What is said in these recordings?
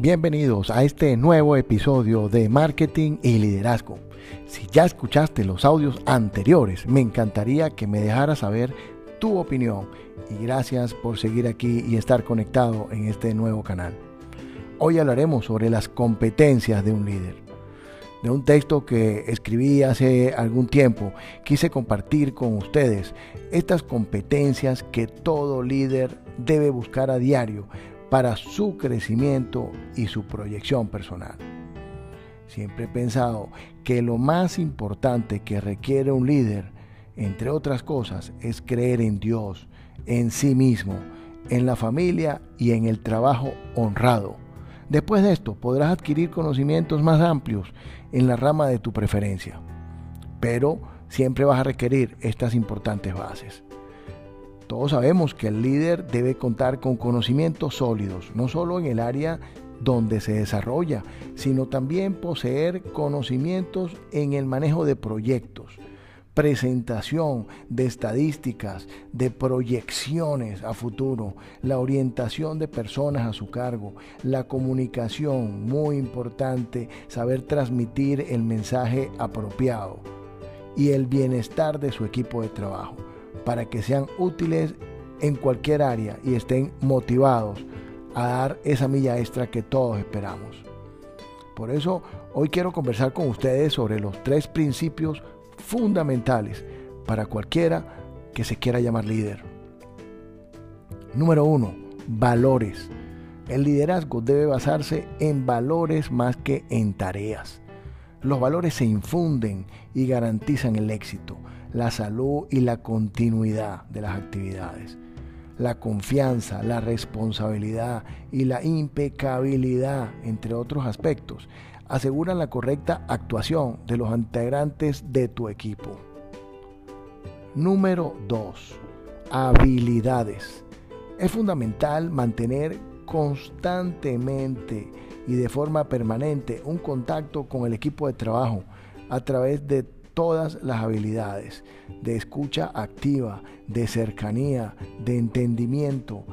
Bienvenidos a este nuevo episodio de Marketing y Liderazgo. Si ya escuchaste los audios anteriores, me encantaría que me dejaras saber tu opinión y gracias por seguir aquí y estar conectado en este nuevo canal. Hoy hablaremos sobre las competencias de un líder. De un texto que escribí hace algún tiempo, quise compartir con ustedes estas competencias que todo líder debe buscar a diario para su crecimiento y su proyección personal. Siempre he pensado que lo más importante que requiere un líder, entre otras cosas, es creer en Dios, en sí mismo, en la familia y en el trabajo honrado. Después de esto podrás adquirir conocimientos más amplios en la rama de tu preferencia, pero siempre vas a requerir estas importantes bases. Todos sabemos que el líder debe contar con conocimientos sólidos, no solo en el área donde se desarrolla, sino también poseer conocimientos en el manejo de proyectos, presentación de estadísticas, de proyecciones a futuro, la orientación de personas a su cargo, la comunicación, muy importante, saber transmitir el mensaje apropiado y el bienestar de su equipo de trabajo para que sean útiles en cualquier área y estén motivados a dar esa milla extra que todos esperamos. Por eso hoy quiero conversar con ustedes sobre los tres principios fundamentales para cualquiera que se quiera llamar líder. Número uno, valores. El liderazgo debe basarse en valores más que en tareas. Los valores se infunden y garantizan el éxito la salud y la continuidad de las actividades. La confianza, la responsabilidad y la impecabilidad, entre otros aspectos, aseguran la correcta actuación de los integrantes de tu equipo. Número 2. Habilidades. Es fundamental mantener constantemente y de forma permanente un contacto con el equipo de trabajo a través de todas las habilidades de escucha activa, de cercanía, de entendimiento,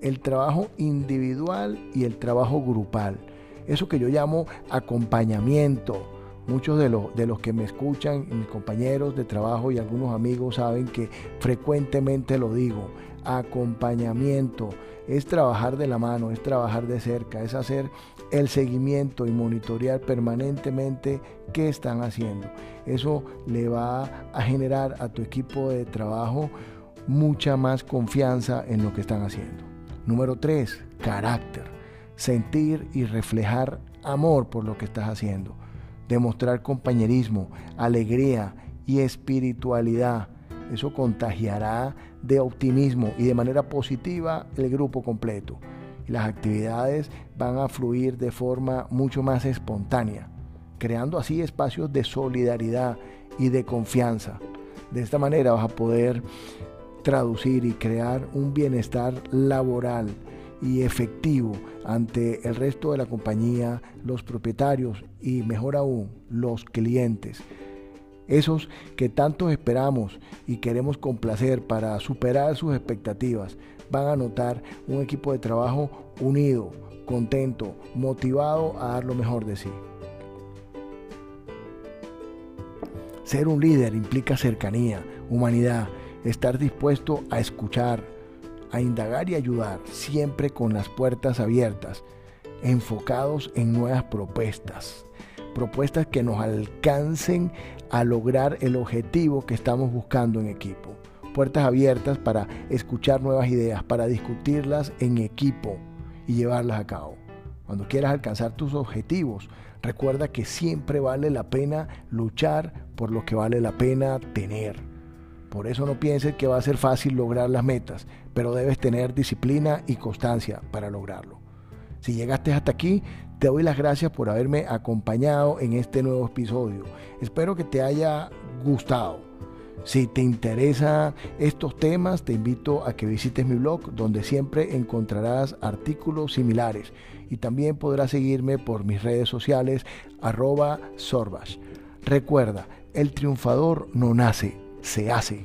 el trabajo individual y el trabajo grupal. Eso que yo llamo acompañamiento. Muchos de, los, de los que me escuchan, mis compañeros de trabajo y algunos amigos saben que frecuentemente lo digo. Acompañamiento es trabajar de la mano, es trabajar de cerca, es hacer el seguimiento y monitorear permanentemente qué están haciendo. Eso le va a generar a tu equipo de trabajo mucha más confianza en lo que están haciendo. Número 3, carácter. Sentir y reflejar amor por lo que estás haciendo. Demostrar compañerismo, alegría y espiritualidad. Eso contagiará de optimismo y de manera positiva el grupo completo las actividades van a fluir de forma mucho más espontánea, creando así espacios de solidaridad y de confianza. De esta manera vas a poder traducir y crear un bienestar laboral y efectivo ante el resto de la compañía, los propietarios y mejor aún los clientes. Esos que tanto esperamos y queremos complacer para superar sus expectativas, van a notar un equipo de trabajo unido, contento, motivado a dar lo mejor de sí. Ser un líder implica cercanía, humanidad, estar dispuesto a escuchar, a indagar y ayudar, siempre con las puertas abiertas, enfocados en nuevas propuestas, propuestas que nos alcancen a lograr el objetivo que estamos buscando en equipo puertas abiertas para escuchar nuevas ideas, para discutirlas en equipo y llevarlas a cabo. Cuando quieras alcanzar tus objetivos, recuerda que siempre vale la pena luchar por lo que vale la pena tener. Por eso no pienses que va a ser fácil lograr las metas, pero debes tener disciplina y constancia para lograrlo. Si llegaste hasta aquí, te doy las gracias por haberme acompañado en este nuevo episodio. Espero que te haya gustado. Si te interesan estos temas, te invito a que visites mi blog donde siempre encontrarás artículos similares y también podrás seguirme por mis redes sociales arroba Sorbash. Recuerda, el triunfador no nace, se hace.